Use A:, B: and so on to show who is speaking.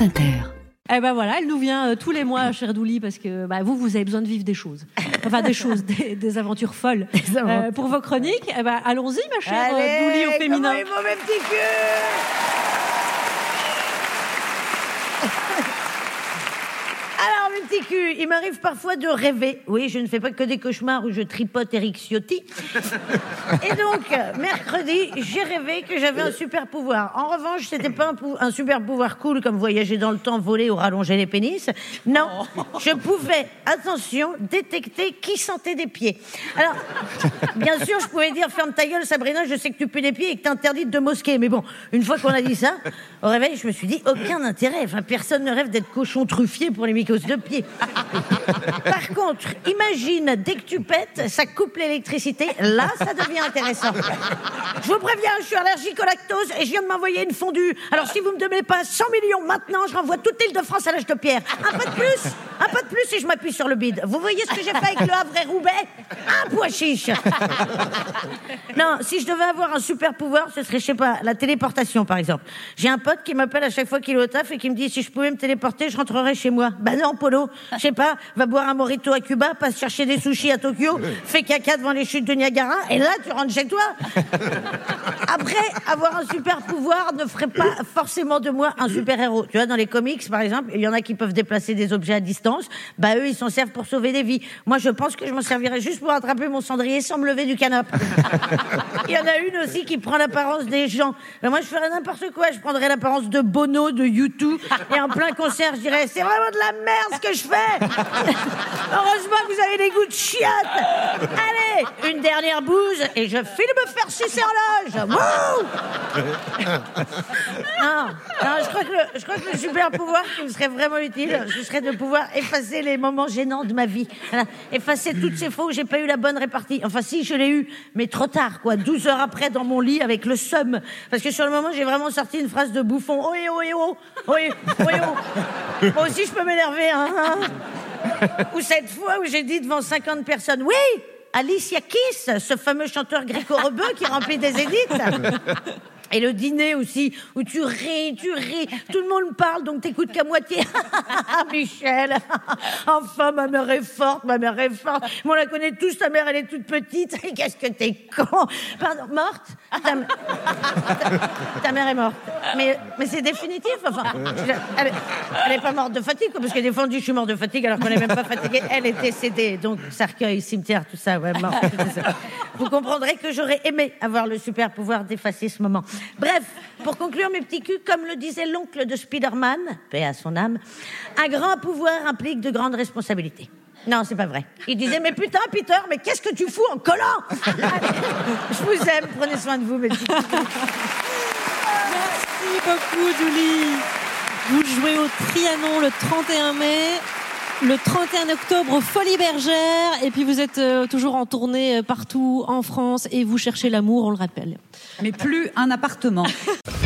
A: France Inter.
B: Eh ben voilà, elle nous vient euh, tous les mois, chère Douli, parce que bah, vous, vous avez besoin de vivre des choses. Enfin, des choses, des, des aventures folles. Euh, pour vos chroniques, eh ben, allons-y, ma chère euh, Douli au féminin.
C: comment il m'arrive parfois de rêver. Oui, je ne fais pas que des cauchemars où je tripote Eric Ciotti. Et donc, mercredi, j'ai rêvé que j'avais un super pouvoir. En revanche, c'était pas un, pou- un super pouvoir cool comme voyager dans le temps, voler ou rallonger les pénis. Non, je pouvais, attention, détecter qui sentait des pieds. Alors, bien sûr, je pouvais dire ferme ta gueule, Sabrina, je sais que tu pues des pieds et que t'es interdite de mosquée. Mais bon, une fois qu'on a dit ça, au réveil, je me suis dit aucun intérêt. Enfin, personne ne rêve d'être cochon truffier pour les mycoses de pied. Par contre, imagine, dès que tu pètes, ça coupe l'électricité. Là, ça devient intéressant. Je vous préviens, je suis allergique au lactose et je viens de m'envoyer une fondue. Alors, si vous me donnez pas 100 millions maintenant, je renvoie toute l'île de France à l'âge de pierre. Un peu de plus, un peu de plus et je m'appuie sur le bide. Vous voyez ce que j'ai fait avec le Havre et Roubaix? Un pois chiche. Non, si je devais avoir un super pouvoir, ce serait, je sais pas, la téléportation, par exemple. J'ai un pote qui m'appelle à chaque fois qu'il est au taf et qui me dit si je pouvais me téléporter, je rentrerais chez moi. Bah non, Polo. Je sais pas, va boire un morito à Cuba, passe chercher des sushis à Tokyo, fais caca devant les chutes de Niagara, et là, tu rentres chez toi. Avoir un super pouvoir ne ferait pas forcément de moi un super héros. Tu vois, dans les comics, par exemple, il y en a qui peuvent déplacer des objets à distance. Bah, eux, ils s'en servent pour sauver des vies. Moi, je pense que je m'en servirais juste pour attraper mon cendrier sans me lever du canapé. Il y en a une aussi qui prend l'apparence des gens. Mais moi, je ferais n'importe quoi. Je prendrais l'apparence de Bono, de U2. Et en plein concert, je dirais, c'est vraiment de la merde ce que je fais. Heureusement que vous avez des goûts de chiottes. Allez, une dernière bouse et je file me faire sucer en loge. Wouh non, non, je crois que le, je crois que le super pouvoir qui me serait vraiment utile, ce serait de pouvoir effacer les moments gênants de ma vie. Voilà. Effacer toutes ces fois où j'ai pas eu la bonne répartie. Enfin, si, je l'ai eu, mais trop tard, quoi. 12 heures après, dans mon lit, avec le seum. Parce que sur le moment, j'ai vraiment sorti une phrase de bouffon. Oh, eh, oh, eh, oh. Oh, eh, oh, eh, oh. Moi aussi, je peux m'énerver, hein. hein. Ou cette fois où j'ai dit devant 50 personnes, oui, Alicia Keys, ce fameux chanteur gréco-rebeu qui remplit des élites. Et le dîner aussi, où tu ris, tu ris, tout le monde parle, donc t'écoutes qu'à moitié. Michel, enfin ma mère est forte, ma mère est forte. Mais on la connaît tous, ta mère elle est toute petite. Qu'est-ce que t'es con Pardon, morte? Ta, mère est morte. Mais, mais c'est définitif, enfin. Elle, elle est pas morte de fatigue, parce que des fois on dit je suis morte de fatigue alors qu'on n'est même pas fatigué. Elle est décédée, donc cercueil, cimetière, tout ça, ouais, morte. Vous comprendrez que j'aurais aimé avoir le super pouvoir d'effacer ce moment. Bref, pour conclure mes petits culs, comme le disait l'oncle de Spider-Man, paix à son âme, un grand pouvoir implique de grandes responsabilités. Non, c'est pas vrai. Il disait, mais putain, Peter, mais qu'est-ce que tu fous en collant? Je vous aime, prenez soin de vous, mes petits.
B: Merci beaucoup, Douli. Vous jouez au Trianon le 31 mai. Le 31 octobre, Folie Bergère. Et puis vous êtes euh, toujours en tournée euh, partout en France et vous cherchez l'amour, on le rappelle.
D: Mais plus un appartement.